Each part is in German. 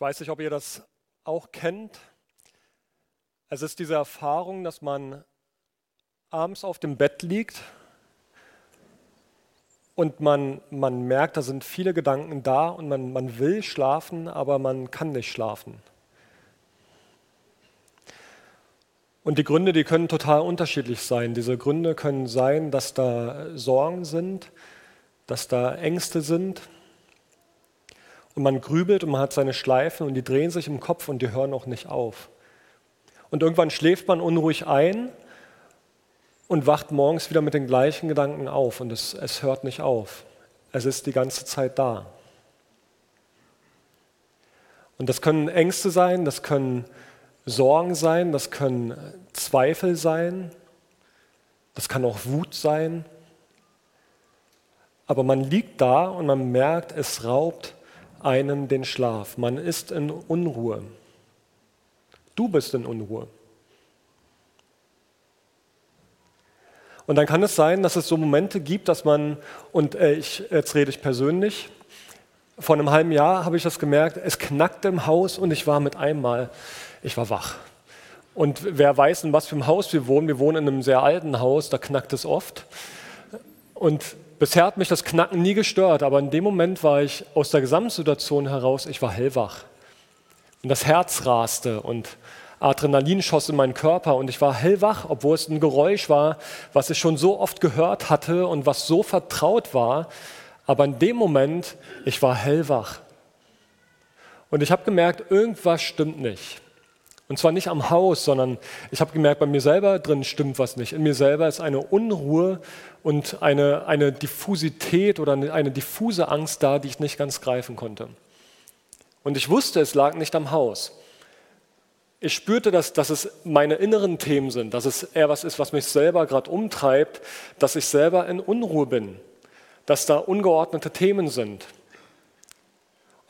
Ich weiß nicht, ob ihr das auch kennt. Es ist diese Erfahrung, dass man abends auf dem Bett liegt und man, man merkt, da sind viele Gedanken da und man, man will schlafen, aber man kann nicht schlafen. Und die Gründe, die können total unterschiedlich sein. Diese Gründe können sein, dass da Sorgen sind, dass da Ängste sind, und man grübelt und man hat seine Schleifen und die drehen sich im Kopf und die hören auch nicht auf. Und irgendwann schläft man unruhig ein und wacht morgens wieder mit den gleichen Gedanken auf und es, es hört nicht auf. Es ist die ganze Zeit da. Und das können Ängste sein, das können Sorgen sein, das können Zweifel sein, das kann auch Wut sein. Aber man liegt da und man merkt, es raubt einem den Schlaf. Man ist in Unruhe. Du bist in Unruhe. Und dann kann es sein, dass es so Momente gibt, dass man, und äh, ich, jetzt rede ich persönlich, vor einem halben Jahr habe ich das gemerkt, es knackte im Haus und ich war mit einmal, ich war wach. Und wer weiß, in was für einem Haus wir wohnen, wir wohnen in einem sehr alten Haus, da knackt es oft. Und Bisher hat mich das Knacken nie gestört, aber in dem Moment war ich aus der Gesamtsituation heraus, ich war hellwach. Und das Herz raste und Adrenalin schoss in meinen Körper und ich war hellwach, obwohl es ein Geräusch war, was ich schon so oft gehört hatte und was so vertraut war. Aber in dem Moment, ich war hellwach. Und ich habe gemerkt, irgendwas stimmt nicht. Und zwar nicht am Haus, sondern ich habe gemerkt, bei mir selber drin stimmt was nicht. In mir selber ist eine Unruhe und eine, eine Diffusität oder eine, diffuse Angst da, die ich nicht ganz greifen konnte. Und ich wusste, es lag nicht am Haus. Ich spürte, dass, dass es meine inneren Themen sind, dass es eher was ist, was mich selber gerade umtreibt, dass ich selber in Unruhe bin, dass da ungeordnete Themen sind.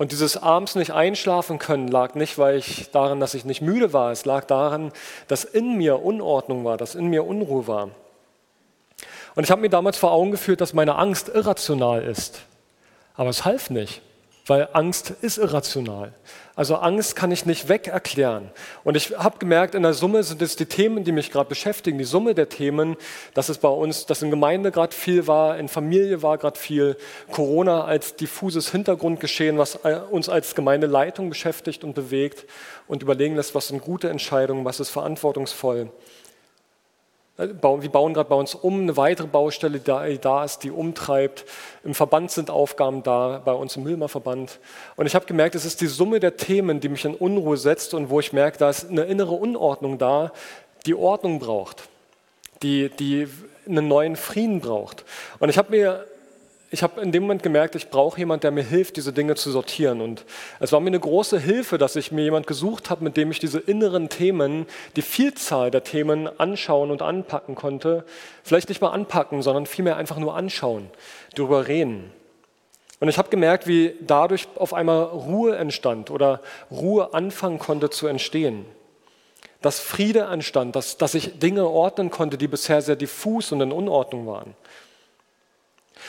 Und dieses abends nicht einschlafen können lag nicht weil ich daran, dass ich nicht müde war. Es lag daran, dass in mir Unordnung war, dass in mir Unruhe war. Und ich habe mir damals vor Augen geführt, dass meine Angst irrational ist. Aber es half nicht weil Angst ist irrational. Also Angst kann ich nicht weg erklären. Und ich habe gemerkt, in der Summe sind es die Themen, die mich gerade beschäftigen, die Summe der Themen, dass es bei uns, dass in Gemeinde gerade viel war, in Familie war gerade viel, Corona als diffuses Hintergrundgeschehen, was äh, uns als Gemeindeleitung beschäftigt und bewegt und überlegen lässt, was sind gute Entscheidungen, was ist verantwortungsvoll. Äh, wir bauen gerade bei uns um, eine weitere Baustelle, die da ist, die umtreibt. Im Verband sind Aufgaben da, bei uns im Müllmer Verband. Und ich habe gemerkt, es ist die Summe der Themen, die mich in Unruhe setzt und wo ich merke, da ist eine innere Unordnung da, die Ordnung braucht, die, die einen neuen Frieden braucht. Und ich habe mir ich habe in dem Moment gemerkt, ich brauche jemanden, der mir hilft, diese Dinge zu sortieren. Und es war mir eine große Hilfe, dass ich mir jemanden gesucht habe, mit dem ich diese inneren Themen, die Vielzahl der Themen anschauen und anpacken konnte. Vielleicht nicht mal anpacken, sondern vielmehr einfach nur anschauen, darüber reden. Und ich habe gemerkt, wie dadurch auf einmal Ruhe entstand oder Ruhe anfangen konnte zu entstehen. Dass Friede entstand, dass, dass ich Dinge ordnen konnte, die bisher sehr diffus und in Unordnung waren.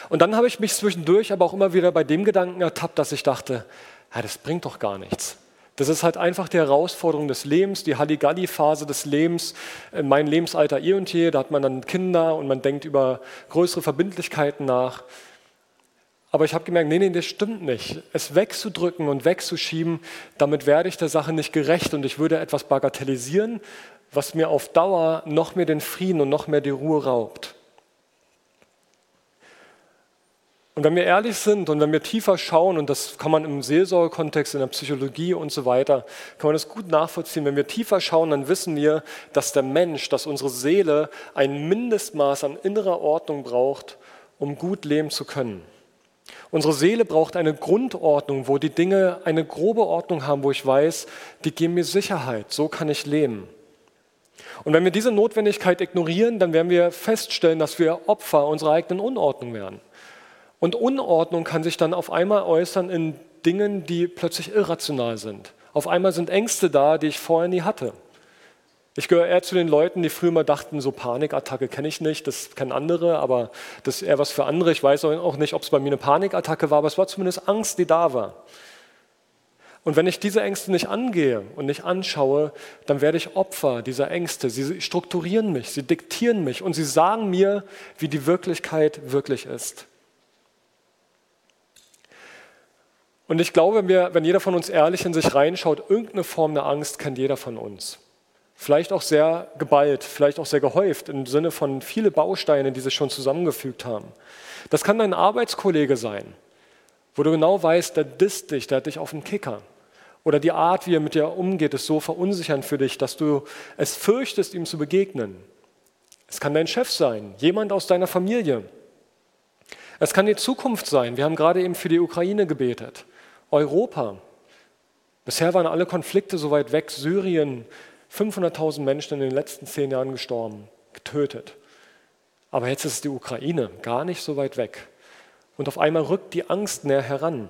Und dann habe ich mich zwischendurch aber auch immer wieder bei dem Gedanken ertappt, dass ich dachte, ja, das bringt doch gar nichts. Das ist halt einfach die Herausforderung des Lebens, die Halligalli-Phase des Lebens, mein Lebensalter ihr und je, da hat man dann Kinder und man denkt über größere Verbindlichkeiten nach. Aber ich habe gemerkt, nee, nee, das stimmt nicht. Es wegzudrücken und wegzuschieben, damit werde ich der Sache nicht gerecht und ich würde etwas bagatellisieren, was mir auf Dauer noch mehr den Frieden und noch mehr die Ruhe raubt. Und wenn wir ehrlich sind und wenn wir tiefer schauen, und das kann man im Seelsorgekontext, in der Psychologie und so weiter, kann man das gut nachvollziehen. Wenn wir tiefer schauen, dann wissen wir, dass der Mensch, dass unsere Seele ein Mindestmaß an innerer Ordnung braucht, um gut leben zu können. Unsere Seele braucht eine Grundordnung, wo die Dinge eine grobe Ordnung haben, wo ich weiß, die geben mir Sicherheit, so kann ich leben. Und wenn wir diese Notwendigkeit ignorieren, dann werden wir feststellen, dass wir Opfer unserer eigenen Unordnung werden. Und Unordnung kann sich dann auf einmal äußern in Dingen, die plötzlich irrational sind. Auf einmal sind Ängste da, die ich vorher nie hatte. Ich gehöre eher zu den Leuten, die früher mal dachten, so Panikattacke kenne ich nicht, das kennen andere, aber das ist eher was für andere. Ich weiß auch nicht, ob es bei mir eine Panikattacke war, aber es war zumindest Angst, die da war. Und wenn ich diese Ängste nicht angehe und nicht anschaue, dann werde ich Opfer dieser Ängste. Sie strukturieren mich, sie diktieren mich und sie sagen mir, wie die Wirklichkeit wirklich ist. Und ich glaube, wenn, wir, wenn jeder von uns ehrlich in sich reinschaut, irgendeine Form der Angst kennt jeder von uns. Vielleicht auch sehr geballt, vielleicht auch sehr gehäuft, im Sinne von viele Bausteine, die sich schon zusammengefügt haben. Das kann dein Arbeitskollege sein, wo du genau weißt, der disst dich, der hat dich auf den Kicker. Oder die Art, wie er mit dir umgeht, ist so verunsichernd für dich, dass du es fürchtest, ihm zu begegnen. Es kann dein Chef sein, jemand aus deiner Familie. Es kann die Zukunft sein. Wir haben gerade eben für die Ukraine gebetet. Europa. Bisher waren alle Konflikte so weit weg. Syrien, 500.000 Menschen in den letzten zehn Jahren gestorben, getötet. Aber jetzt ist es die Ukraine, gar nicht so weit weg. Und auf einmal rückt die Angst näher heran.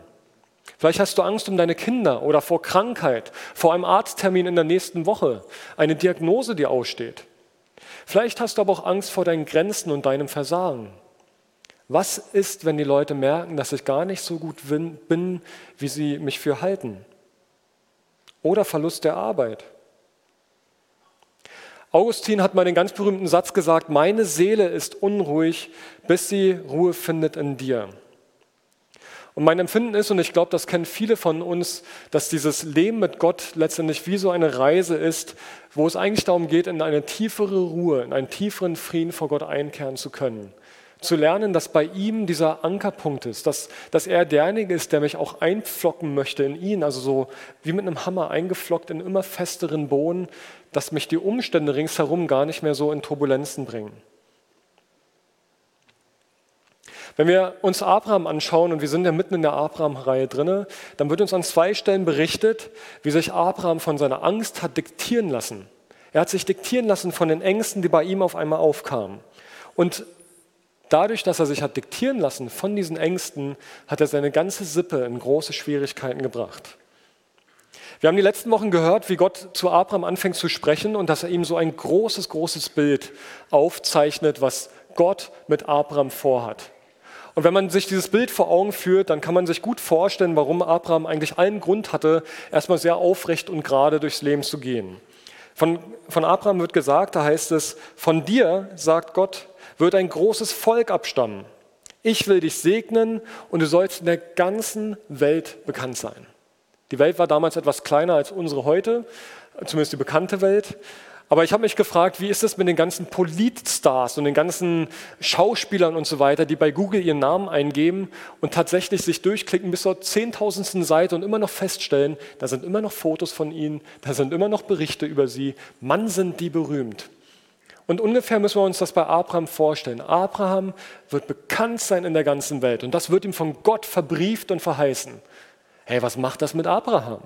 Vielleicht hast du Angst um deine Kinder oder vor Krankheit, vor einem Arzttermin in der nächsten Woche, eine Diagnose, die aussteht. Vielleicht hast du aber auch Angst vor deinen Grenzen und deinem Versagen. Was ist, wenn die Leute merken, dass ich gar nicht so gut bin, wie sie mich für halten? Oder Verlust der Arbeit. Augustin hat mal den ganz berühmten Satz gesagt, meine Seele ist unruhig, bis sie Ruhe findet in dir. Und mein Empfinden ist, und ich glaube, das kennen viele von uns, dass dieses Leben mit Gott letztendlich wie so eine Reise ist, wo es eigentlich darum geht, in eine tiefere Ruhe, in einen tieferen Frieden vor Gott einkehren zu können. Zu lernen, dass bei ihm dieser Ankerpunkt ist, dass, dass er derjenige ist, der mich auch einpflocken möchte in ihn, also so wie mit einem Hammer eingeflockt in immer festeren Boden, dass mich die Umstände ringsherum gar nicht mehr so in Turbulenzen bringen. Wenn wir uns Abraham anschauen, und wir sind ja mitten in der Abraham-Reihe drin, dann wird uns an zwei Stellen berichtet, wie sich Abraham von seiner Angst hat diktieren lassen. Er hat sich diktieren lassen von den Ängsten, die bei ihm auf einmal aufkamen. Und dadurch, dass er sich hat diktieren lassen von diesen Ängsten, hat er seine ganze Sippe in große Schwierigkeiten gebracht. Wir haben die letzten Wochen gehört, wie Gott zu Abraham anfängt zu sprechen und dass er ihm so ein großes, großes Bild aufzeichnet, was Gott mit Abraham vorhat. Und wenn man sich dieses Bild vor Augen führt, dann kann man sich gut vorstellen, warum Abraham eigentlich allen Grund hatte, erstmal sehr aufrecht und gerade durchs Leben zu gehen. Von, von Abraham wird gesagt, da heißt es, von dir, sagt Gott, wird ein großes Volk abstammen. Ich will dich segnen und du sollst in der ganzen Welt bekannt sein. Die Welt war damals etwas kleiner als unsere heute, zumindest die bekannte Welt. Aber ich habe mich gefragt, wie ist es mit den ganzen Politstars und den ganzen Schauspielern und so weiter, die bei Google ihren Namen eingeben und tatsächlich sich durchklicken bis zur zehntausendsten Seite und immer noch feststellen, da sind immer noch Fotos von ihnen, da sind immer noch Berichte über sie. Mann, sind die berühmt. Und ungefähr müssen wir uns das bei Abraham vorstellen. Abraham wird bekannt sein in der ganzen Welt und das wird ihm von Gott verbrieft und verheißen. Hey, was macht das mit Abraham?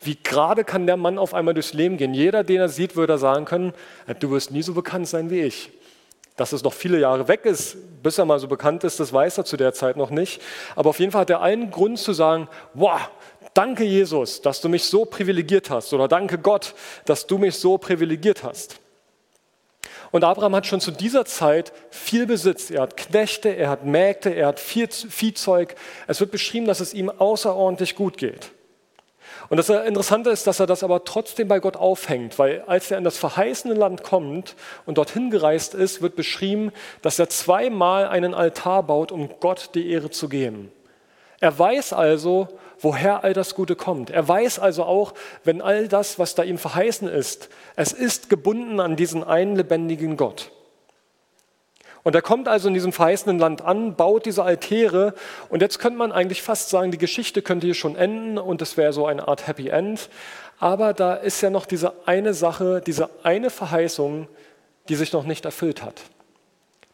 Wie gerade kann der Mann auf einmal durchs Leben gehen? Jeder, den er sieht, würde sagen können, äh, du wirst nie so bekannt sein wie ich. Dass es noch viele Jahre weg ist, bis er mal so bekannt ist, das weiß er zu der Zeit noch nicht. Aber auf jeden Fall hat er allen Grund zu sagen, wow, danke Jesus, dass du mich so privilegiert hast. Oder danke Gott, dass du mich so privilegiert hast. Und Abraham hat schon zu dieser Zeit viel Besitz. Er hat Knechte, er hat Mägde, er hat Viehzeug. Es wird beschrieben, dass es ihm außerordentlich gut geht. Und das Interessante ist, dass er das aber trotzdem bei Gott aufhängt, weil als er in das verheißene Land kommt und dorthin gereist ist, wird beschrieben, dass er zweimal einen Altar baut, um Gott die Ehre zu geben. Er weiß also, woher all das Gute kommt. Er weiß also auch, wenn all das, was da ihm verheißen ist, es ist gebunden an diesen einen lebendigen Gott. Und er kommt also in diesem verheißenen Land an, baut diese Altäre und jetzt könnte man eigentlich fast sagen, die Geschichte könnte hier schon enden und es wäre so eine Art Happy End. Aber da ist ja noch diese eine Sache, diese eine Verheißung, die sich noch nicht erfüllt hat.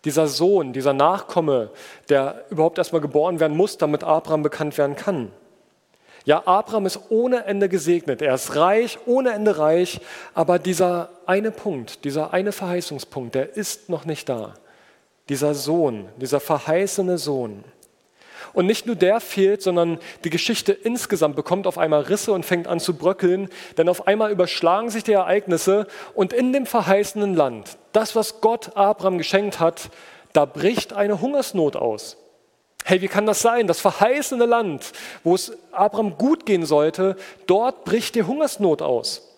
Dieser Sohn, dieser Nachkomme, der überhaupt erstmal geboren werden muss, damit Abraham bekannt werden kann. Ja, Abraham ist ohne Ende gesegnet. Er ist reich, ohne Ende reich. Aber dieser eine Punkt, dieser eine Verheißungspunkt, der ist noch nicht da dieser Sohn, dieser verheißene Sohn. Und nicht nur der fehlt, sondern die Geschichte insgesamt bekommt auf einmal Risse und fängt an zu bröckeln, denn auf einmal überschlagen sich die Ereignisse und in dem verheißenen Land, das, was Gott Abraham geschenkt hat, da bricht eine Hungersnot aus. hey, wie kann das sein? Das verheißene Land, wo es Abraham gut gehen sollte, dort bricht die Hungersnot aus.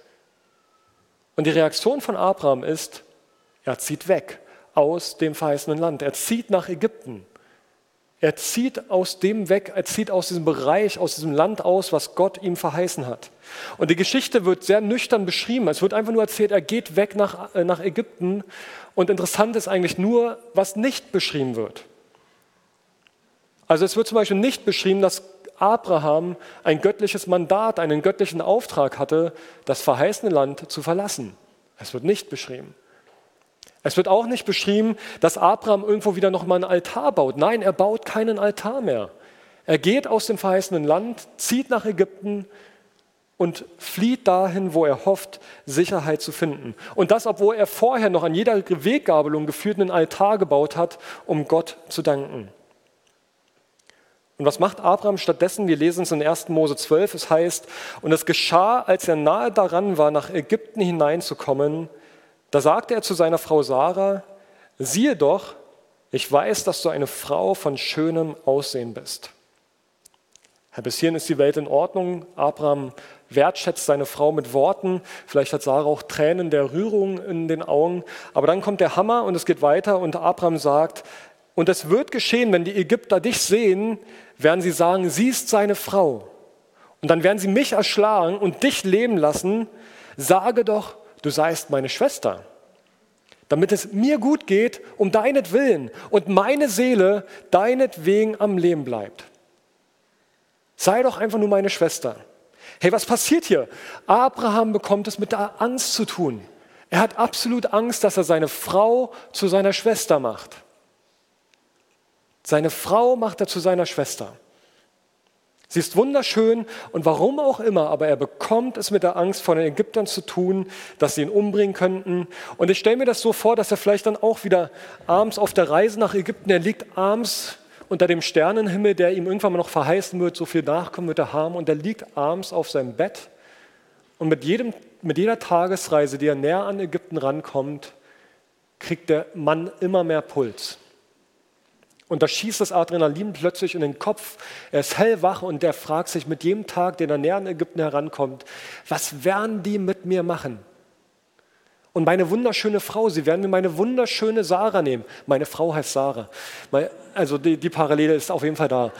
Und die Reaktion von Abraham ist, er zieht weg aus dem verheißenen Land. Er zieht nach Ägypten. Er zieht aus dem weg, er zieht aus diesem Bereich, aus diesem Land aus, was Gott ihm verheißen hat. Und die Geschichte wird sehr nüchtern beschrieben. Es wird einfach nur erzählt, er geht weg nach, äh, nach Ägypten. Und interessant ist eigentlich nur, was nicht beschrieben wird. Also es wird zum Beispiel nicht beschrieben, dass Abraham ein göttliches Mandat, einen göttlichen Auftrag hatte, das verheißene Land zu verlassen. Es wird nicht beschrieben. Es wird auch nicht beschrieben, dass Abraham irgendwo wieder nochmal einen Altar baut. Nein, er baut keinen Altar mehr. Er geht aus dem verheißenen Land, zieht nach Ägypten und flieht dahin, wo er hofft, Sicherheit zu finden. Und das, obwohl er vorher noch an jeder Weggabelung geführt einen Altar gebaut hat, um Gott zu danken. Und was macht Abraham stattdessen? Wir lesen es in 1. Mose 12. Es heißt, und es geschah, als er nahe daran war, nach Ägypten hineinzukommen, da sagte er zu seiner Frau Sarah, siehe doch, ich weiß, dass du eine Frau von schönem Aussehen bist. Bis hierhin ist die Welt in Ordnung. Abraham wertschätzt seine Frau mit Worten. Vielleicht hat Sarah auch Tränen der Rührung in den Augen. Aber dann kommt der Hammer und es geht weiter und Abraham sagt, und es wird geschehen, wenn die Ägypter dich sehen, werden sie sagen, sie ist seine Frau. Und dann werden sie mich erschlagen und dich leben lassen. Sage doch, du seist meine Schwester. Damit es mir gut geht, um deinetwillen und meine Seele deinetwegen am Leben bleibt. Sei doch einfach nur meine Schwester. Hey, was passiert hier? Abraham bekommt es mit der Angst zu tun. Er hat absolut Angst, dass er seine Frau zu seiner Schwester macht. Seine Frau macht er zu seiner Schwester. Sie ist wunderschön und warum auch immer, aber er bekommt es mit der Angst vor den Ägyptern zu tun, dass sie ihn umbringen könnten. Und ich stelle mir das so vor, dass er vielleicht dann auch wieder abends auf der Reise nach Ägypten, er liegt abends unter dem Sternenhimmel, der ihm irgendwann mal noch verheißen wird, so viel Nachkommen wird er haben, und er liegt abends auf seinem Bett und mit, jedem, mit jeder Tagesreise, die er näher an Ägypten rankommt, kriegt der Mann immer mehr Puls. Und da schießt das Adrenalin plötzlich in den Kopf. Er ist hellwach und er fragt sich mit jedem Tag, den er näher an Ägypten herankommt, was werden die mit mir machen? Und meine wunderschöne Frau, sie werden mir meine wunderschöne Sarah nehmen. Meine Frau heißt Sarah. Also die, die Parallele ist auf jeden Fall da.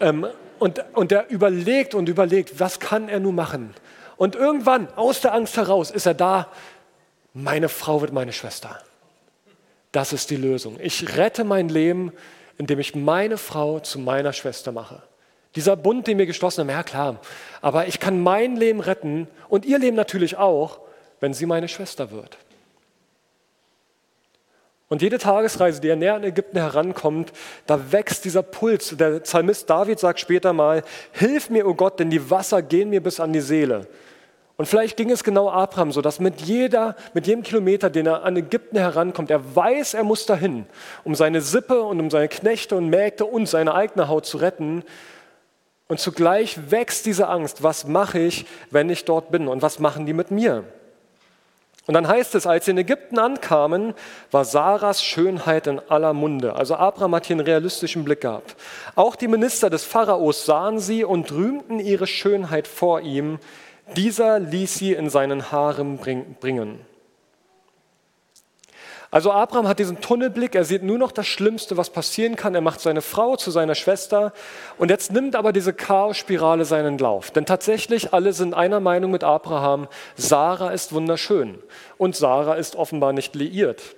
Ähm, und, und er überlegt und überlegt, was kann er nun machen? Und irgendwann, aus der Angst heraus, ist er da, meine Frau wird meine Schwester. Das ist die Lösung. Ich rette mein Leben, indem ich meine Frau zu meiner Schwester mache. Dieser Bund, den wir geschlossen haben, ja klar, aber ich kann mein Leben retten und ihr Leben natürlich auch, wenn sie meine Schwester wird. Und jede Tagesreise, die er näher an Ägypten herankommt, da wächst dieser Puls. Der Psalmist David sagt später mal, Hilf mir, o oh Gott, denn die Wasser gehen mir bis an die Seele. Und vielleicht ging es genau Abraham so, dass mit, jeder, mit jedem Kilometer, den er an Ägypten herankommt, er weiß, er muss dahin, um seine Sippe und um seine Knechte und Mägde und seine eigene Haut zu retten. Und zugleich wächst diese Angst, was mache ich, wenn ich dort bin und was machen die mit mir? Und dann heißt es, als sie in Ägypten ankamen, war Sarahs Schönheit in aller Munde. Also Abraham hat hier einen realistischen Blick gehabt. Auch die Minister des Pharaos sahen sie und rühmten ihre Schönheit vor ihm. Dieser ließ sie in seinen Haaren bringen. Also Abraham hat diesen Tunnelblick, er sieht nur noch das Schlimmste, was passieren kann. Er macht seine Frau zu seiner Schwester und jetzt nimmt aber diese Chaosspirale seinen Lauf. Denn tatsächlich alle sind einer Meinung mit Abraham, Sarah ist wunderschön und Sarah ist offenbar nicht liiert.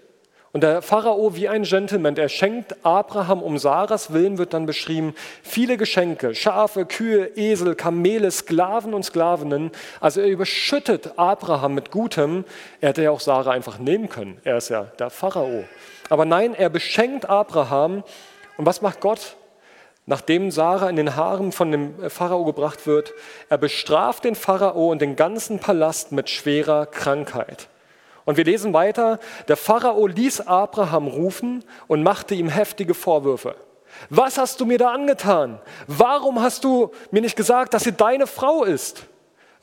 Und der Pharao wie ein Gentleman, er schenkt Abraham um Sarahs Willen, wird dann beschrieben, viele Geschenke, Schafe, Kühe, Esel, Kamele, Sklaven und Sklavinnen. Also er überschüttet Abraham mit Gutem. Er hätte ja auch Sarah einfach nehmen können. Er ist ja der Pharao. Aber nein, er beschenkt Abraham. Und was macht Gott? Nachdem Sarah in den Haaren von dem Pharao gebracht wird, er bestraft den Pharao und den ganzen Palast mit schwerer Krankheit. Und wir lesen weiter, der Pharao ließ Abraham rufen und machte ihm heftige Vorwürfe. Was hast du mir da angetan? Warum hast du mir nicht gesagt, dass sie deine Frau ist?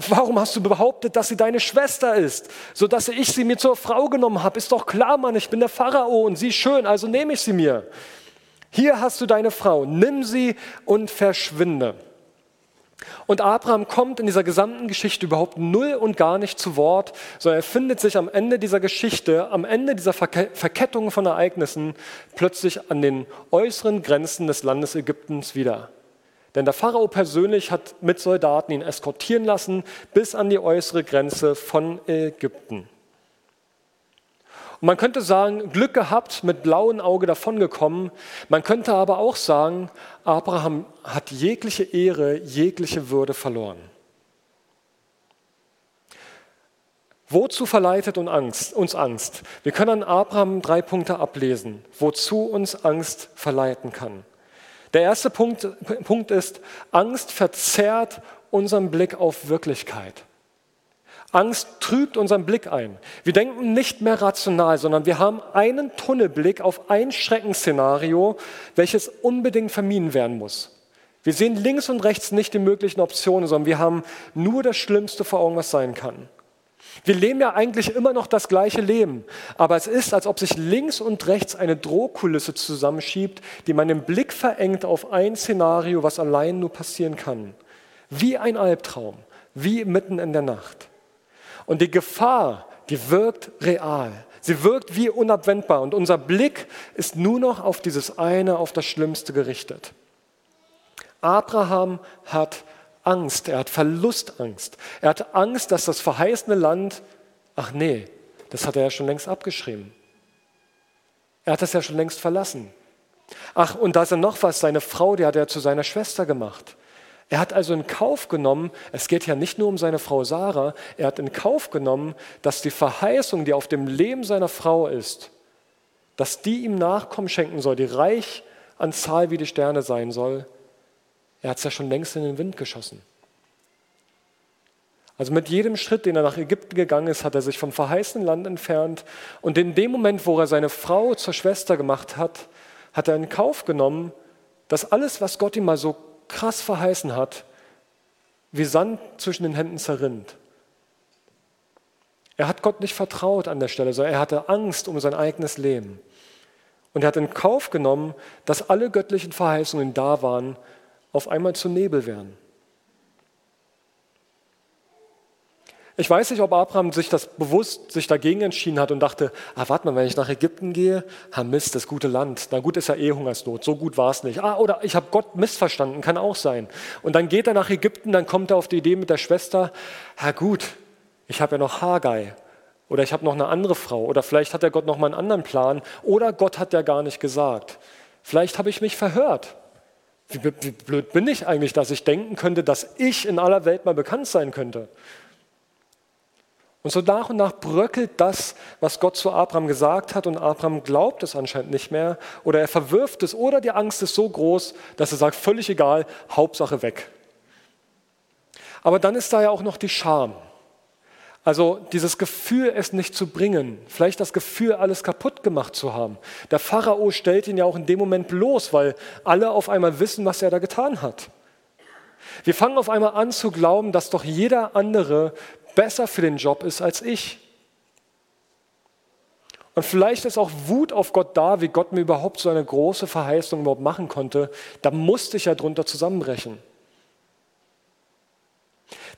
Warum hast du behauptet, dass sie deine Schwester ist, sodass ich sie mir zur Frau genommen habe? Ist doch klar, Mann, ich bin der Pharao und sie schön, also nehme ich sie mir. Hier hast du deine Frau, nimm sie und verschwinde. Und Abraham kommt in dieser gesamten Geschichte überhaupt null und gar nicht zu Wort, sondern er findet sich am Ende dieser Geschichte, am Ende dieser Verkettung von Ereignissen plötzlich an den äußeren Grenzen des Landes Ägyptens wieder. Denn der Pharao persönlich hat mit Soldaten ihn eskortieren lassen bis an die äußere Grenze von Ägypten. Und man könnte sagen, Glück gehabt, mit blauem Auge davongekommen. Man könnte aber auch sagen, Abraham hat jegliche Ehre, jegliche Würde verloren. Wozu verleitet uns Angst? Wir können an Abraham drei Punkte ablesen, wozu uns Angst verleiten kann. Der erste Punkt, Punkt ist, Angst verzerrt unseren Blick auf Wirklichkeit. Angst trübt unseren Blick ein. Wir denken nicht mehr rational, sondern wir haben einen Tunnelblick auf ein Schreckensszenario, welches unbedingt vermieden werden muss. Wir sehen links und rechts nicht die möglichen Optionen, sondern wir haben nur das Schlimmste vor Augen, was sein kann. Wir leben ja eigentlich immer noch das gleiche Leben, aber es ist, als ob sich links und rechts eine Drohkulisse zusammenschiebt, die meinen Blick verengt auf ein Szenario, was allein nur passieren kann. Wie ein Albtraum, wie mitten in der Nacht. Und die Gefahr, die wirkt real. Sie wirkt wie unabwendbar und unser Blick ist nur noch auf dieses eine, auf das Schlimmste gerichtet. Abraham hat Angst, er hat Verlustangst. Er hat Angst, dass das verheißene Land, ach nee, das hat er ja schon längst abgeschrieben. Er hat es ja schon längst verlassen. Ach, und da ist ja noch was, seine Frau, die hat er zu seiner Schwester gemacht. Er hat also in Kauf genommen, es geht ja nicht nur um seine Frau Sarah, er hat in Kauf genommen, dass die Verheißung, die auf dem Leben seiner Frau ist, dass die ihm Nachkommen schenken soll, die reich an Zahl wie die Sterne sein soll, er hat es ja schon längst in den Wind geschossen. Also mit jedem Schritt, den er nach Ägypten gegangen ist, hat er sich vom verheißenen Land entfernt. Und in dem Moment, wo er seine Frau zur Schwester gemacht hat, hat er in Kauf genommen, dass alles, was Gott ihm mal so krass verheißen hat, wie Sand zwischen den Händen zerrinnt. Er hat Gott nicht vertraut an der Stelle, sondern er hatte Angst um sein eigenes Leben. Und er hat in Kauf genommen, dass alle göttlichen Verheißungen da waren, auf einmal zu Nebel werden. Ich weiß nicht, ob Abraham sich das bewusst sich dagegen entschieden hat und dachte, ah, warte mal, wenn ich nach Ägypten gehe, ah Mist, das gute Land, na gut ist ja eh Hungersnot, so gut war es nicht. Ah, oder ich habe Gott missverstanden, kann auch sein. Und dann geht er nach Ägypten, dann kommt er auf die Idee mit der Schwester, ja gut, ich habe ja noch Haggai oder ich habe noch eine andere Frau oder vielleicht hat der Gott noch mal einen anderen Plan oder Gott hat ja gar nicht gesagt. Vielleicht habe ich mich verhört. Wie, wie blöd bin ich eigentlich, dass ich denken könnte, dass ich in aller Welt mal bekannt sein könnte. Und so nach und nach bröckelt das, was Gott zu Abraham gesagt hat, und Abraham glaubt es anscheinend nicht mehr, oder er verwirft es, oder die Angst ist so groß, dass er sagt, völlig egal, Hauptsache weg. Aber dann ist da ja auch noch die Scham. Also dieses Gefühl, es nicht zu bringen, vielleicht das Gefühl, alles kaputt gemacht zu haben. Der Pharao stellt ihn ja auch in dem Moment bloß, weil alle auf einmal wissen, was er da getan hat. Wir fangen auf einmal an zu glauben, dass doch jeder andere besser für den Job ist als ich. Und vielleicht ist auch Wut auf Gott da, wie Gott mir überhaupt so eine große Verheißung überhaupt machen konnte. Da musste ich ja drunter zusammenbrechen.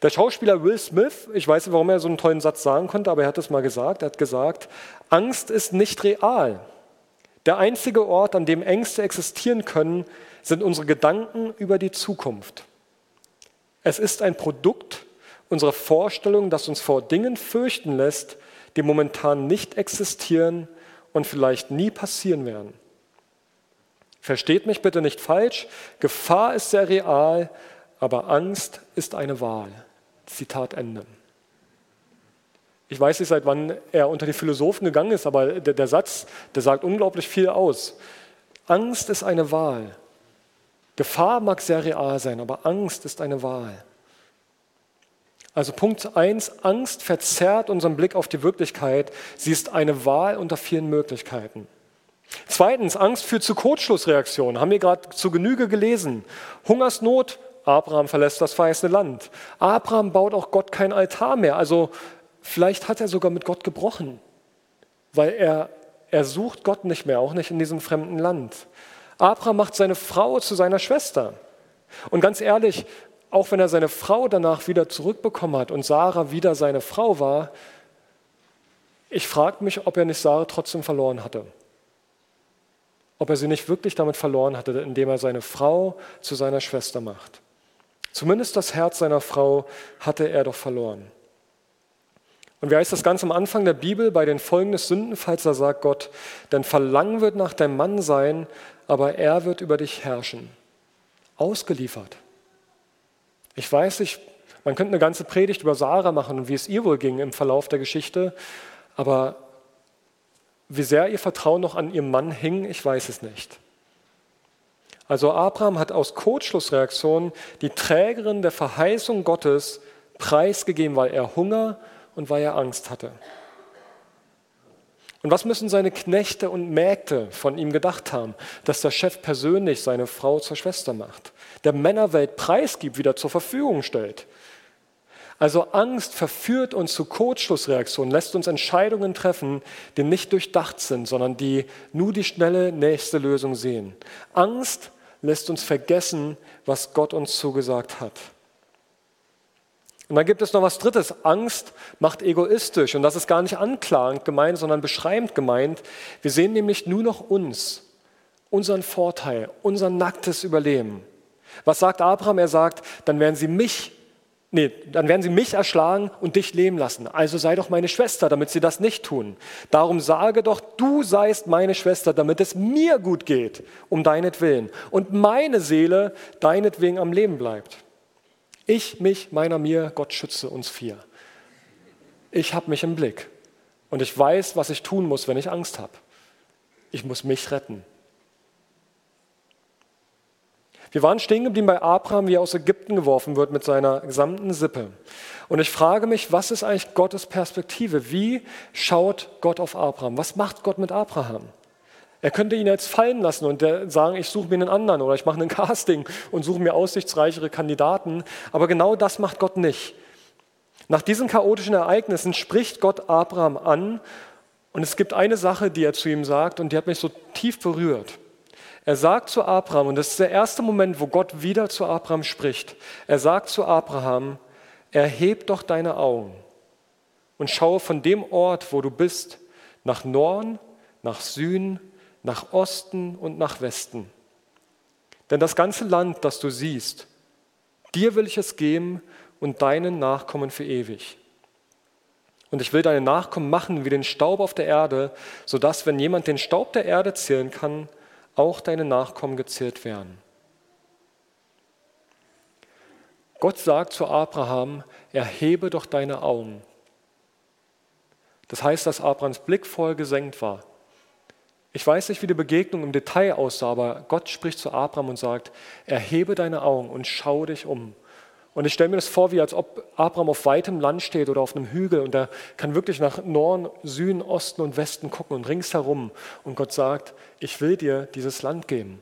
Der Schauspieler Will Smith, ich weiß nicht, warum er so einen tollen Satz sagen konnte, aber er hat es mal gesagt. Er hat gesagt, Angst ist nicht real. Der einzige Ort, an dem Ängste existieren können, sind unsere Gedanken über die Zukunft. Es ist ein Produkt unsere Vorstellung, das uns vor Dingen fürchten lässt, die momentan nicht existieren und vielleicht nie passieren werden. Versteht mich bitte nicht falsch, Gefahr ist sehr real, aber Angst ist eine Wahl. Zitat Ende. Ich weiß nicht, seit wann er unter die Philosophen gegangen ist, aber der, der Satz, der sagt unglaublich viel aus. Angst ist eine Wahl. Gefahr mag sehr real sein, aber Angst ist eine Wahl. Also Punkt 1, Angst verzerrt unseren Blick auf die Wirklichkeit. Sie ist eine Wahl unter vielen Möglichkeiten. Zweitens, Angst führt zu Kurzschlussreaktionen. Haben wir gerade zu Genüge gelesen. Hungersnot, Abraham verlässt das verheißene Land. Abraham baut auch Gott kein Altar mehr. Also vielleicht hat er sogar mit Gott gebrochen, weil er, er sucht Gott nicht mehr, auch nicht in diesem fremden Land. Abraham macht seine Frau zu seiner Schwester. Und ganz ehrlich, auch wenn er seine Frau danach wieder zurückbekommen hat und Sarah wieder seine Frau war, ich frage mich, ob er nicht Sarah trotzdem verloren hatte. Ob er sie nicht wirklich damit verloren hatte, indem er seine Frau zu seiner Schwester macht. Zumindest das Herz seiner Frau hatte er doch verloren. Und wie heißt das ganz am Anfang der Bibel bei den Folgen des Sündenfalls, da sagt Gott, denn Verlangen wird nach deinem Mann sein, aber er wird über dich herrschen. Ausgeliefert. Ich weiß nicht, man könnte eine ganze Predigt über Sarah machen und wie es ihr wohl ging im Verlauf der Geschichte, aber wie sehr ihr Vertrauen noch an ihrem Mann hing, ich weiß es nicht. Also Abraham hat aus Kurzschlussreaktion die Trägerin der Verheißung Gottes preisgegeben, weil er Hunger und weil er Angst hatte. Und was müssen seine Knechte und Mägde von ihm gedacht haben, dass der Chef persönlich seine Frau zur Schwester macht, der Männerwelt preisgibt, wieder zur Verfügung stellt? Also Angst verführt uns zu Kurzschlussreaktionen, lässt uns Entscheidungen treffen, die nicht durchdacht sind, sondern die nur die schnelle nächste Lösung sehen. Angst lässt uns vergessen, was Gott uns zugesagt hat. Und dann gibt es noch was Drittes. Angst macht egoistisch. Und das ist gar nicht anklagend gemeint, sondern beschreibend gemeint. Wir sehen nämlich nur noch uns, unseren Vorteil, unser nacktes Überleben. Was sagt Abraham? Er sagt, dann werden sie mich, nee, dann werden sie mich erschlagen und dich leben lassen. Also sei doch meine Schwester, damit sie das nicht tun. Darum sage doch, du seist meine Schwester, damit es mir gut geht, um deinetwillen. Und meine Seele deinetwegen am Leben bleibt. Ich, mich, meiner, mir, Gott schütze uns vier. Ich habe mich im Blick und ich weiß, was ich tun muss, wenn ich Angst habe. Ich muss mich retten. Wir waren stehen geblieben bei Abraham, wie er aus Ägypten geworfen wird mit seiner gesamten Sippe. Und ich frage mich, was ist eigentlich Gottes Perspektive? Wie schaut Gott auf Abraham? Was macht Gott mit Abraham? Er könnte ihn jetzt fallen lassen und sagen, ich suche mir einen anderen oder ich mache ein Casting und suche mir aussichtsreichere Kandidaten. Aber genau das macht Gott nicht. Nach diesen chaotischen Ereignissen spricht Gott Abraham an und es gibt eine Sache, die er zu ihm sagt und die hat mich so tief berührt. Er sagt zu Abraham, und das ist der erste Moment, wo Gott wieder zu Abraham spricht, er sagt zu Abraham, erheb doch deine Augen und schaue von dem Ort, wo du bist, nach Norden, nach Süden nach Osten und nach Westen. Denn das ganze Land, das du siehst, dir will ich es geben und deinen Nachkommen für ewig. Und ich will deine Nachkommen machen wie den Staub auf der Erde, sodass, wenn jemand den Staub der Erde zählen kann, auch deine Nachkommen gezählt werden. Gott sagt zu Abraham, erhebe doch deine Augen. Das heißt, dass Abrahams Blick voll gesenkt war. Ich weiß nicht, wie die Begegnung im Detail aussah, aber Gott spricht zu Abraham und sagt, erhebe deine Augen und schau dich um. Und ich stelle mir das vor, wie als ob Abraham auf weitem Land steht oder auf einem Hügel und er kann wirklich nach Norden, Süden, Osten und Westen gucken und ringsherum. Und Gott sagt, ich will dir dieses Land geben.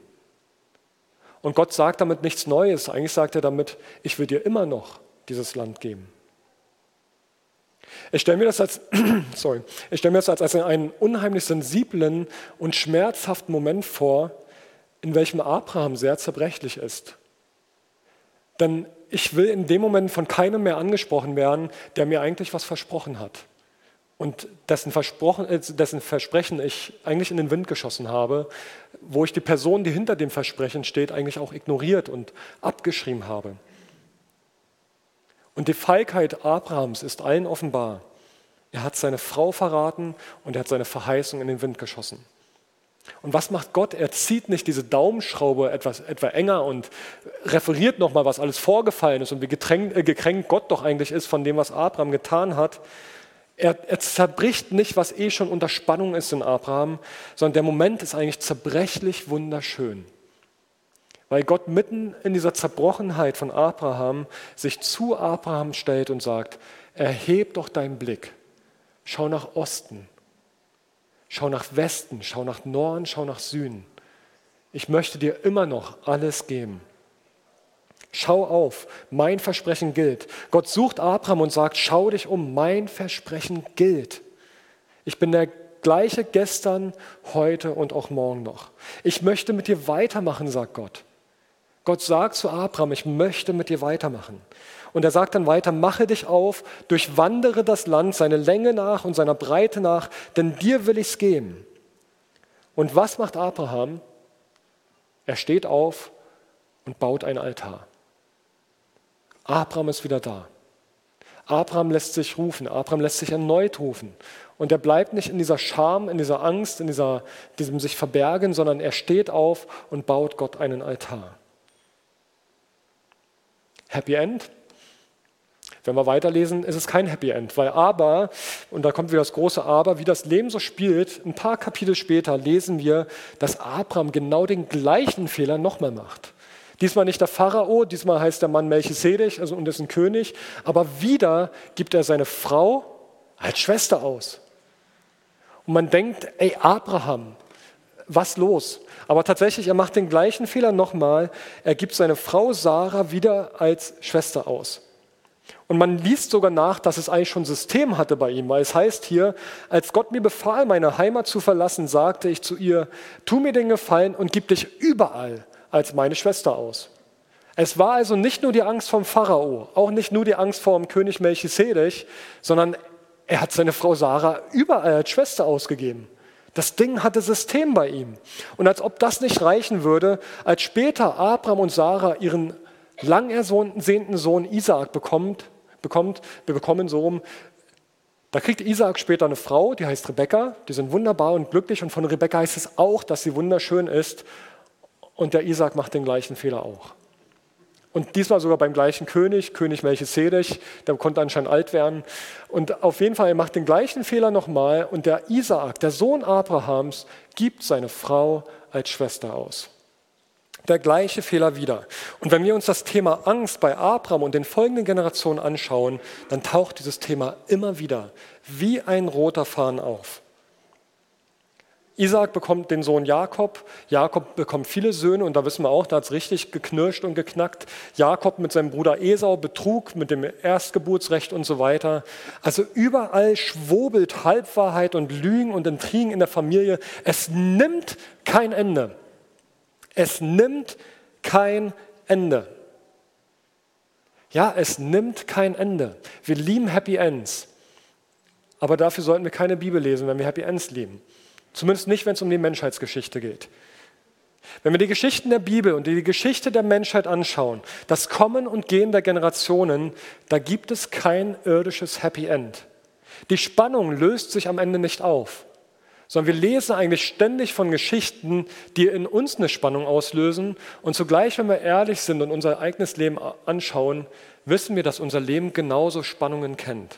Und Gott sagt damit nichts Neues. Eigentlich sagt er damit, ich will dir immer noch dieses Land geben. Ich stelle mir das als, sorry, ich stelle mir das als, einen unheimlich sensiblen und schmerzhaften Moment vor, in welchem Abraham sehr zerbrechlich ist. Denn ich will in dem Moment von keinem mehr angesprochen werden, der mir eigentlich was versprochen hat und dessen, äh, dessen, Versprechen ich eigentlich in den Wind geschossen habe, wo ich die Person, die hinter dem Versprechen steht, eigentlich auch ignoriert und abgeschrieben habe. Und die Feigheit Abrahams ist allen offenbar. Er hat seine Frau verraten und er hat seine Verheißung in den Wind geschossen. Und was macht Gott? Er zieht nicht diese Daumenschraube etwas etwa enger und referiert nochmal, was alles vorgefallen ist und wie getränkt, äh, gekränkt Gott doch eigentlich ist von dem, was Abraham getan hat. Er, er zerbricht nicht, was eh schon unter Spannung ist in Abraham, sondern der Moment ist eigentlich zerbrechlich wunderschön. Weil Gott mitten in dieser Zerbrochenheit von Abraham sich zu Abraham stellt und sagt, erheb doch deinen Blick, schau nach Osten, schau nach Westen, schau nach Norden, schau nach Süden. Ich möchte dir immer noch alles geben. Schau auf, mein Versprechen gilt. Gott sucht Abraham und sagt, schau dich um, mein Versprechen gilt. Ich bin der gleiche gestern, heute und auch morgen noch. Ich möchte mit dir weitermachen, sagt Gott. Gott sagt zu Abraham, ich möchte mit dir weitermachen. Und er sagt dann weiter, mache dich auf, durchwandere das Land seine Länge nach und seiner Breite nach, denn dir will ich es geben. Und was macht Abraham? Er steht auf und baut ein Altar. Abraham ist wieder da. Abraham lässt sich rufen, Abraham lässt sich erneut rufen. Und er bleibt nicht in dieser Scham, in dieser Angst, in dieser, diesem sich verbergen, sondern er steht auf und baut Gott einen Altar. Happy End? Wenn wir weiterlesen, ist es kein Happy End, weil aber, und da kommt wieder das große Aber, wie das Leben so spielt, ein paar Kapitel später lesen wir, dass Abraham genau den gleichen Fehler nochmal macht. Diesmal nicht der Pharao, diesmal heißt der Mann Melchisedek, also und ist ein König, aber wieder gibt er seine Frau als Schwester aus. Und man denkt, ey Abraham, was los? Aber tatsächlich, er macht den gleichen Fehler nochmal. Er gibt seine Frau Sarah wieder als Schwester aus. Und man liest sogar nach, dass es eigentlich schon System hatte bei ihm, weil es heißt hier, als Gott mir befahl, meine Heimat zu verlassen, sagte ich zu ihr, tu mir den Gefallen und gib dich überall als meine Schwester aus. Es war also nicht nur die Angst vom Pharao, auch nicht nur die Angst vor dem König Melchisedech, sondern er hat seine Frau Sarah überall als Schwester ausgegeben. Das Ding hatte System bei ihm. Und als ob das nicht reichen würde, als später Abraham und Sarah ihren lang ersehnten Sohn Isaak bekommt, bekommt, bekommen so rum, da kriegt Isaak später eine Frau, die heißt Rebekka, die sind wunderbar und glücklich und von Rebekka heißt es auch, dass sie wunderschön ist und der Isaak macht den gleichen Fehler auch. Und diesmal sogar beim gleichen König, König Melchisedech, der konnte anscheinend alt werden. Und auf jeden Fall, er macht den gleichen Fehler nochmal und der Isaak, der Sohn Abrahams, gibt seine Frau als Schwester aus. Der gleiche Fehler wieder. Und wenn wir uns das Thema Angst bei Abraham und den folgenden Generationen anschauen, dann taucht dieses Thema immer wieder wie ein roter Faden auf. Isaac bekommt den Sohn Jakob, Jakob bekommt viele Söhne und da wissen wir auch, da hat es richtig geknirscht und geknackt. Jakob mit seinem Bruder Esau betrug mit dem Erstgeburtsrecht und so weiter. Also überall schwobelt Halbwahrheit und Lügen und Intrigen in der Familie. Es nimmt kein Ende. Es nimmt kein Ende. Ja, es nimmt kein Ende. Wir lieben Happy Ends. Aber dafür sollten wir keine Bibel lesen, wenn wir Happy Ends lieben. Zumindest nicht, wenn es um die Menschheitsgeschichte geht. Wenn wir die Geschichten der Bibel und die Geschichte der Menschheit anschauen, das Kommen und Gehen der Generationen, da gibt es kein irdisches Happy End. Die Spannung löst sich am Ende nicht auf, sondern wir lesen eigentlich ständig von Geschichten, die in uns eine Spannung auslösen. Und zugleich, wenn wir ehrlich sind und unser eigenes Leben anschauen, wissen wir, dass unser Leben genauso Spannungen kennt.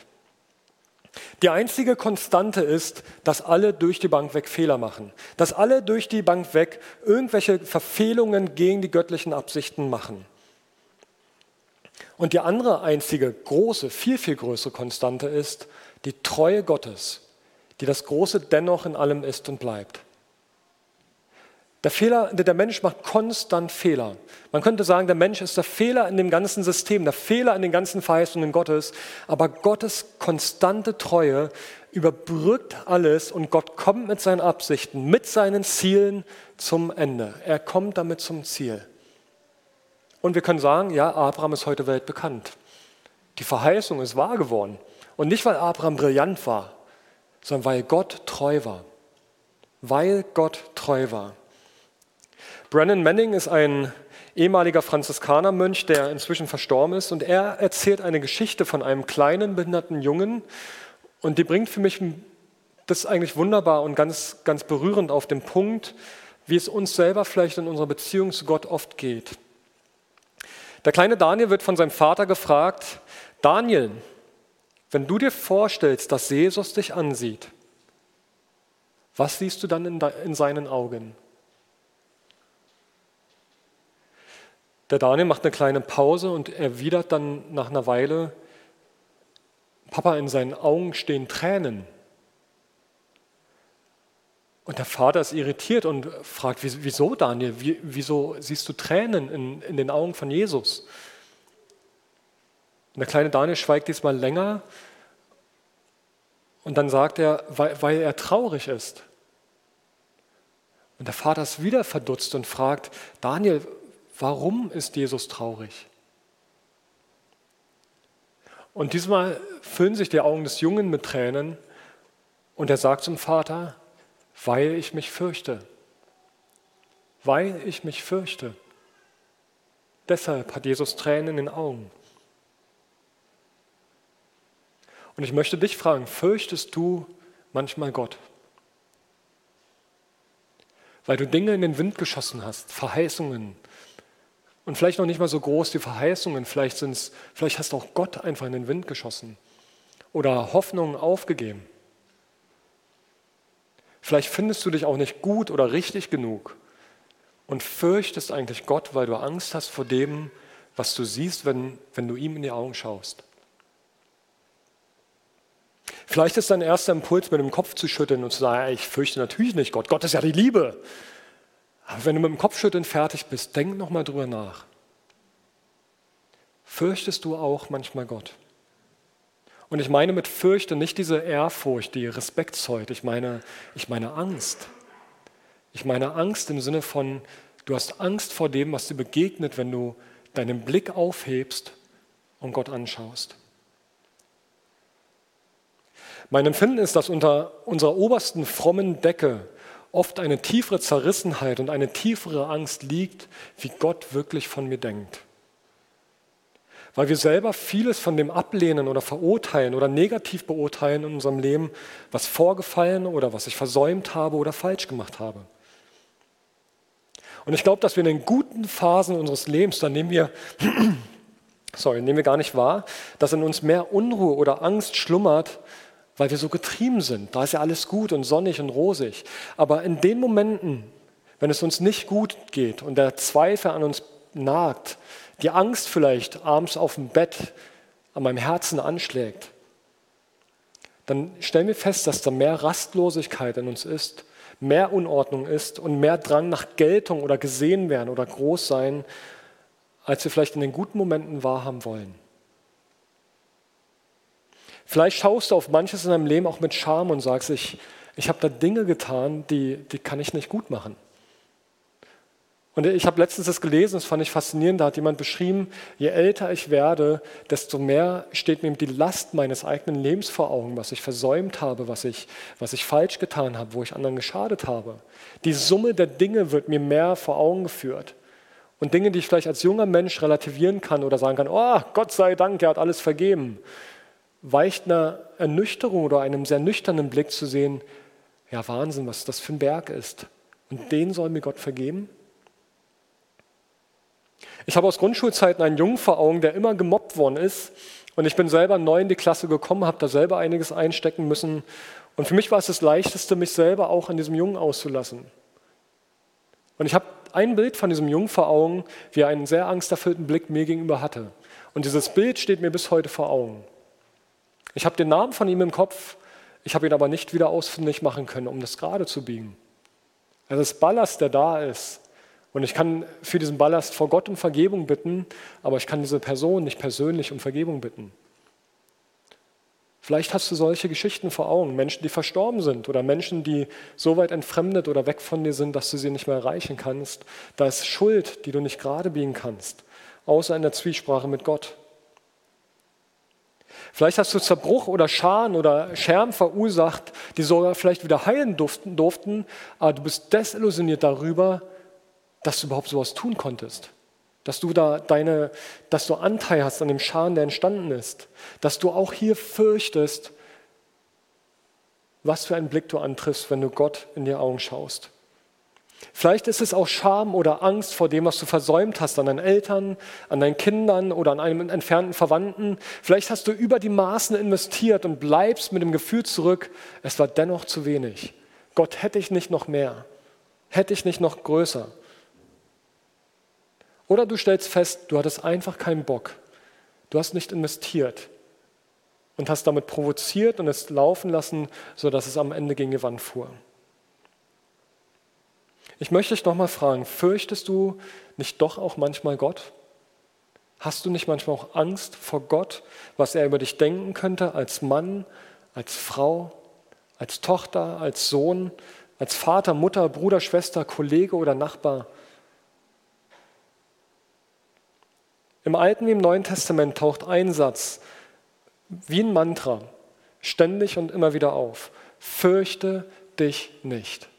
Die einzige Konstante ist, dass alle durch die Bank weg Fehler machen, dass alle durch die Bank weg irgendwelche Verfehlungen gegen die göttlichen Absichten machen. Und die andere einzige große, viel, viel größere Konstante ist die Treue Gottes, die das Große dennoch in allem ist und bleibt. Der, Fehler, der Mensch macht konstant Fehler. Man könnte sagen, der Mensch ist der Fehler in dem ganzen System, der Fehler in den ganzen Verheißungen Gottes. Aber Gottes konstante Treue überbrückt alles und Gott kommt mit seinen Absichten, mit seinen Zielen zum Ende. Er kommt damit zum Ziel. Und wir können sagen, ja, Abraham ist heute weltbekannt. Die Verheißung ist wahr geworden. Und nicht, weil Abraham brillant war, sondern weil Gott treu war. Weil Gott treu war. Brennan Manning ist ein ehemaliger Franziskanermönch, der inzwischen verstorben ist, und er erzählt eine Geschichte von einem kleinen behinderten Jungen, und die bringt für mich das eigentlich wunderbar und ganz, ganz berührend auf den Punkt, wie es uns selber vielleicht in unserer Beziehung zu Gott oft geht. Der kleine Daniel wird von seinem Vater gefragt, Daniel, wenn du dir vorstellst, dass Jesus dich ansieht, was siehst du dann in, in seinen Augen? Der Daniel macht eine kleine Pause und erwidert dann nach einer Weile, Papa, in seinen Augen stehen Tränen. Und der Vater ist irritiert und fragt, wieso Daniel, wieso siehst du Tränen in, in den Augen von Jesus? Und der kleine Daniel schweigt diesmal länger Und dann sagt er, weil, weil er traurig ist. Und der Vater ist wieder verdutzt und fragt, Daniel, warum ist Jesus traurig? Und diesmal füllen sich die Augen des Jungen mit Tränen und er sagt zum Vater, weil ich mich fürchte. Weil ich mich fürchte. Deshalb hat Jesus Tränen in den Augen. Und ich möchte dich fragen, fürchtest du manchmal Gott? Weil du Dinge in den Wind geschossen hast, Verheißungen. Und vielleicht noch nicht mal so groß die Verheißungen, vielleicht, sind's, vielleicht hast du auch Gott einfach in den Wind geschossen oder Hoffnungen aufgegeben. Vielleicht findest du dich auch nicht gut oder richtig genug und fürchtest eigentlich Gott, weil du Angst hast vor dem, was du siehst, wenn, wenn du ihm in die Augen schaust. Vielleicht ist dein erster Impuls, mit dem Kopf zu schütteln und zu sagen, ich fürchte natürlich nicht Gott. Gott ist ja die Liebe. Aber wenn du mit dem Kopfschütteln fertig bist, denk nochmal drüber nach. Fürchtest du auch manchmal Gott? Und ich meine mit Fürchte nicht diese Ehrfurcht, die Respekt zeugt. Ich meine, ich meine Angst. Ich meine Angst im Sinne von, du hast Angst vor dem, was dir begegnet, wenn du deinen Blick aufhebst und Gott anschaust. Mein Empfinden ist, dass unter unserer obersten frommen Decke oft eine tiefere Zerrissenheit und eine tiefere Angst liegt, wie Gott wirklich von mir denkt. Weil wir selber vieles von dem ablehnen oder verurteilen oder negativ beurteilen in unserem Leben, was vorgefallen oder was ich versäumt habe oder falsch gemacht habe. Und ich glaube, dass wir in den guten Phasen unseres Lebens, da nehmen wir, sorry, nehmen wir gar nicht wahr, dass in uns mehr Unruhe oder Angst schlummert, weil wir so getrieben sind. Da ist ja alles gut und sonnig und rosig. Aber in den Momenten, wenn es uns nicht gut geht und der Zweifel an uns nagt, die Angst vielleicht abends auf dem Bett an meinem Herzen anschlägt, dann stellen wir fest, dass da mehr Rastlosigkeit in uns ist, mehr Unordnung ist und mehr Drang nach Geltung oder gesehen werden oder groß sein, als wir vielleicht in den guten Momenten wahrhaben wollen. Vielleicht schaust du auf manches in deinem Leben auch mit Scham und sagst, ich, ich habe da Dinge getan, die, die kann ich nicht gut machen. Und ich habe letztens das gelesen, das fand ich faszinierend, da hat jemand beschrieben, je älter ich werde, desto mehr steht mir die Last meines eigenen Lebens vor Augen, was ich versäumt habe, was ich, was ich falsch getan habe, wo ich anderen geschadet habe. Die Summe der Dinge wird mir mehr vor Augen geführt. Und Dinge, die ich vielleicht als junger Mensch relativieren kann oder sagen kann, oh, Gott sei Dank, er hat alles vergeben weicht einer Ernüchterung oder einem sehr nüchternen Blick zu sehen, ja Wahnsinn, was das für ein Berg ist. Und den soll mir Gott vergeben? Ich habe aus Grundschulzeiten einen Jungen vor Augen, der immer gemobbt worden ist. Und ich bin selber neu in die Klasse gekommen, habe da selber einiges einstecken müssen. Und für mich war es das Leichteste, mich selber auch an diesem Jungen auszulassen. Und ich habe ein Bild von diesem Jungen vor Augen, wie er einen sehr angsterfüllten Blick mir gegenüber hatte. Und dieses Bild steht mir bis heute vor Augen. Ich habe den Namen von ihm im Kopf, ich habe ihn aber nicht wieder ausfindig machen können, um das gerade zu biegen. Also das Ballast, der da ist, und ich kann für diesen Ballast vor Gott um Vergebung bitten, aber ich kann diese Person nicht persönlich um Vergebung bitten. Vielleicht hast du solche Geschichten vor Augen, Menschen, die verstorben sind oder Menschen, die so weit entfremdet oder weg von dir sind, dass du sie nicht mehr erreichen kannst. Da ist Schuld, die du nicht gerade biegen kannst, außer in der Zwiesprache mit Gott. Vielleicht hast du Zerbruch oder Scharen oder Scherben verursacht, die sogar vielleicht wieder heilen durften, durften, aber du bist desillusioniert darüber, dass du überhaupt sowas tun konntest. Dass du da deine, dass du Anteil hast an dem Schaden, der entstanden ist. Dass du auch hier fürchtest, was für einen Blick du antriffst, wenn du Gott in die Augen schaust. Vielleicht ist es auch Scham oder Angst vor dem, was du versäumt hast an deinen Eltern, an deinen Kindern oder an einem entfernten Verwandten. Vielleicht hast du über die Maßen investiert und bleibst mit dem Gefühl zurück, es war dennoch zu wenig. Gott hätte ich nicht noch mehr, hätte ich nicht noch größer. Oder du stellst fest, du hattest einfach keinen Bock. Du hast nicht investiert und hast damit provoziert und es laufen lassen, sodass es am Ende gegen die Wand fuhr. Ich möchte dich nochmal fragen, fürchtest du nicht doch auch manchmal Gott? Hast du nicht manchmal auch Angst vor Gott, was er über dich denken könnte als Mann, als Frau, als Tochter, als Sohn, als Vater, Mutter, Bruder, Schwester, Kollege oder Nachbar. Im Alten wie im Neuen Testament taucht ein Satz wie ein Mantra ständig und immer wieder auf. Fürchte dich nicht.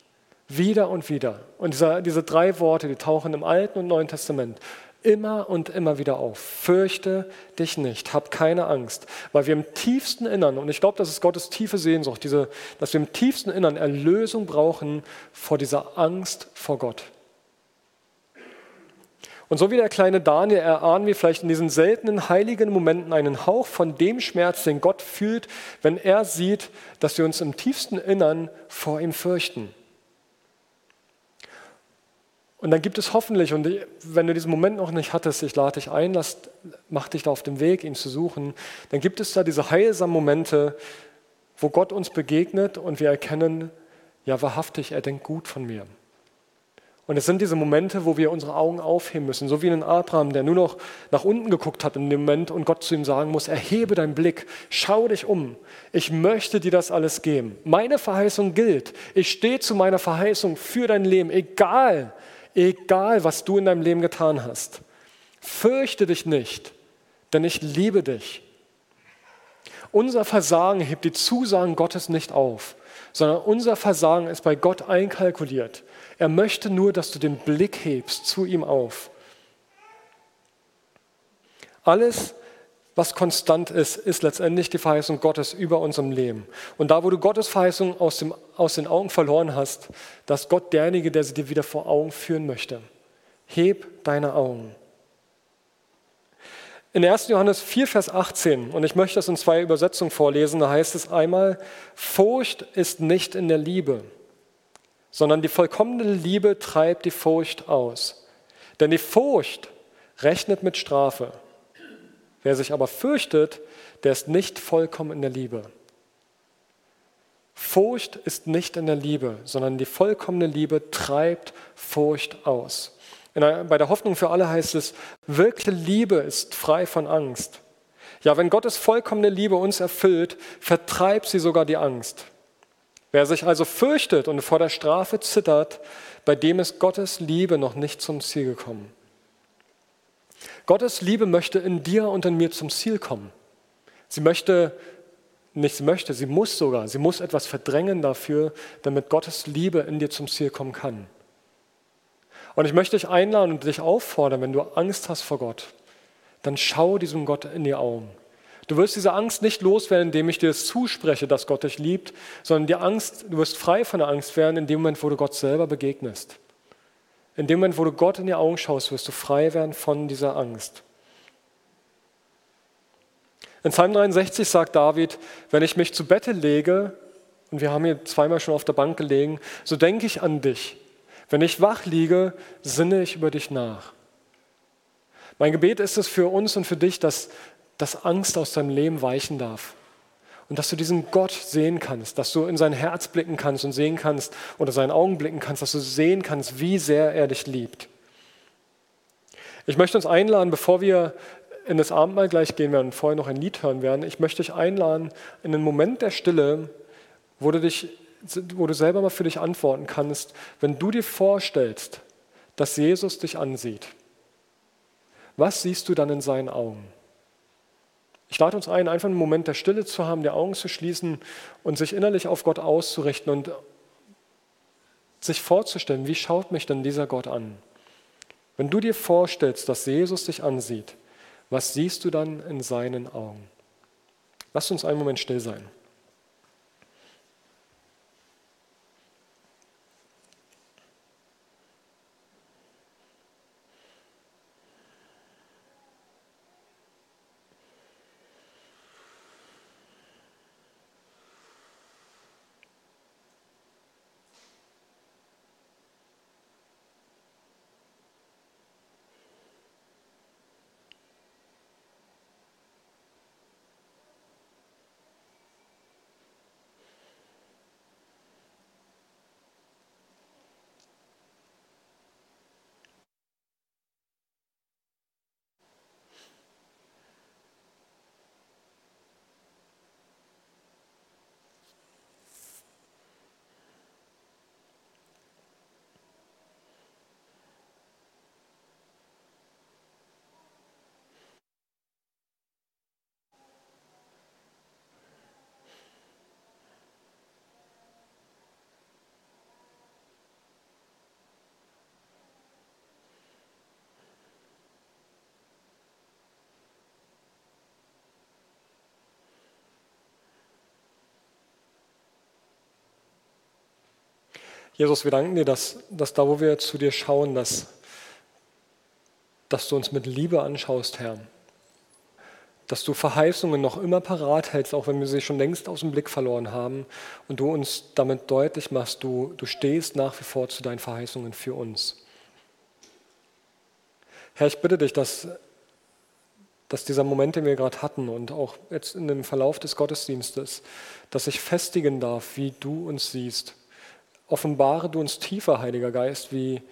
Wieder und wieder. Und diese, diese drei Worte, die tauchen im Alten und Neuen Testament immer und immer wieder auf. Fürchte dich nicht, hab keine Angst, weil wir im tiefsten Innern, und ich glaube, das ist Gottes tiefe Sehnsucht, diese, dass wir im tiefsten Innern Erlösung brauchen vor dieser Angst vor Gott. Und so wie der kleine Daniel erahnen wir vielleicht in diesen seltenen heiligen Momenten einen Hauch von dem Schmerz, den Gott fühlt, wenn er sieht, dass wir uns im tiefsten Innern vor ihm fürchten. Und dann gibt es hoffentlich, und wenn du diesen Moment noch nicht hattest, ich lade dich ein, lass, mach dich da auf den Weg, ihn zu suchen, dann gibt es da diese heilsamen Momente, wo Gott uns begegnet und wir erkennen, ja wahrhaftig, er denkt gut von mir. Und es sind diese Momente, wo wir unsere Augen aufheben müssen, so wie ein Abraham, der nur noch nach unten geguckt hat in dem Moment und Gott zu ihm sagen muss, erhebe deinen Blick, schau dich um, ich möchte dir das alles geben. Meine Verheißung gilt, ich stehe zu meiner Verheißung für dein Leben, egal, egal was du in deinem Leben getan hast. Fürchte dich nicht, denn ich liebe dich. Unser Versagen hebt die Zusagen Gottes nicht auf, sondern unser Versagen ist bei Gott einkalkuliert. Er möchte nur, dass du den Blick hebst zu ihm auf. Alles, was konstant ist, ist letztendlich die Verheißung Gottes über unserem Leben. Und da, wo du Gottes Verheißung aus, dem, aus den Augen verloren hast, da ist Gott derjenige, der sie dir wieder vor Augen führen möchte. Heb deine Augen. In 1. Johannes 4, Vers 18, und ich möchte das in zwei Übersetzungen vorlesen, da heißt es einmal, Furcht ist nicht in der Liebe, sondern die vollkommene Liebe treibt die Furcht aus. Denn die Furcht rechnet mit Strafe. Wer sich aber fürchtet, der ist nicht vollkommen in der Liebe. Furcht ist nicht in der Liebe, sondern die vollkommene Liebe treibt Furcht aus. Der, bei der Hoffnung für alle heißt es, wirkliche Liebe ist frei von Angst. Ja, wenn Gottes vollkommene Liebe uns erfüllt, vertreibt sie sogar die Angst. Wer sich also fürchtet und vor der Strafe zittert, bei dem ist Gottes Liebe noch nicht zum Ziel gekommen. Gottes Liebe möchte in dir und in mir zum Ziel kommen. Sie möchte, nicht sie möchte, sie muss sogar, sie muss etwas verdrängen dafür, damit Gottes Liebe in dir zum Ziel kommen kann. Und ich möchte dich einladen und dich auffordern, wenn du Angst hast vor Gott, dann schau diesem Gott in die Augen. Du wirst diese Angst nicht loswerden, indem ich dir es zuspreche, dass Gott dich liebt, sondern die Angst, du wirst frei von der Angst werden, in dem Moment, wo du Gott selber begegnest. In dem Moment, wo du Gott in die Augen schaust, wirst du frei werden von dieser Angst. In Psalm 63 sagt David, wenn ich mich zu Bette lege, und wir haben hier zweimal schon auf der Bank gelegen, so denke ich an dich. Wenn ich wach liege, sinne ich über dich nach. Mein Gebet ist es für uns und für dich, dass dass Angst aus deinem Leben weichen darf. Und dass du diesen Gott sehen kannst, dass du in sein Herz blicken kannst und sehen kannst oder seinen Augen blicken kannst, dass du sehen kannst, wie sehr er dich liebt. Ich möchte uns einladen, bevor wir in das Abendmahl gleich gehen werden und vorher noch ein Lied hören werden, ich möchte dich einladen in einen Moment der Stille, wo du, dich, wo du selber mal für dich antworten kannst, wenn du dir vorstellst, dass Jesus dich ansieht. Was siehst du dann in seinen Augen? Ich lade uns ein, einfach einen Moment der Stille zu haben, die Augen zu schließen und sich innerlich auf Gott auszurichten und sich vorzustellen, wie schaut mich denn dieser Gott an? Wenn du dir vorstellst, dass Jesus dich ansieht, was siehst du dann in seinen Augen? Lass uns einen Moment still sein. Jesus, wir danken dir, dass, dass da, wo wir zu dir schauen, dass, dass du uns mit Liebe anschaust, Herr. Dass du Verheißungen noch immer parat hältst, auch wenn wir sie schon längst aus dem Blick verloren haben. Und du uns damit deutlich machst, du, du stehst nach wie vor zu deinen Verheißungen für uns. Herr, ich bitte dich, dass, dass dieser Moment, den wir gerade hatten und auch jetzt in dem Verlauf des Gottesdienstes, dass ich festigen darf, wie du uns siehst Offenbare du uns tiefer, Heiliger Geist, wie,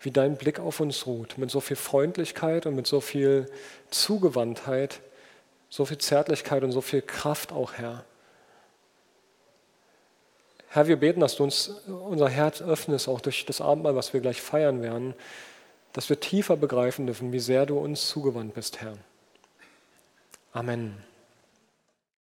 wie dein Blick auf uns ruht, mit so viel Freundlichkeit und mit so viel Zugewandtheit, so viel Zärtlichkeit und so viel Kraft auch, Herr. Herr, wir beten, dass du uns unser Herz öffnest, auch durch das Abendmahl, was wir gleich feiern werden, dass wir tiefer begreifen dürfen, wie sehr du uns zugewandt bist, Herr. Amen.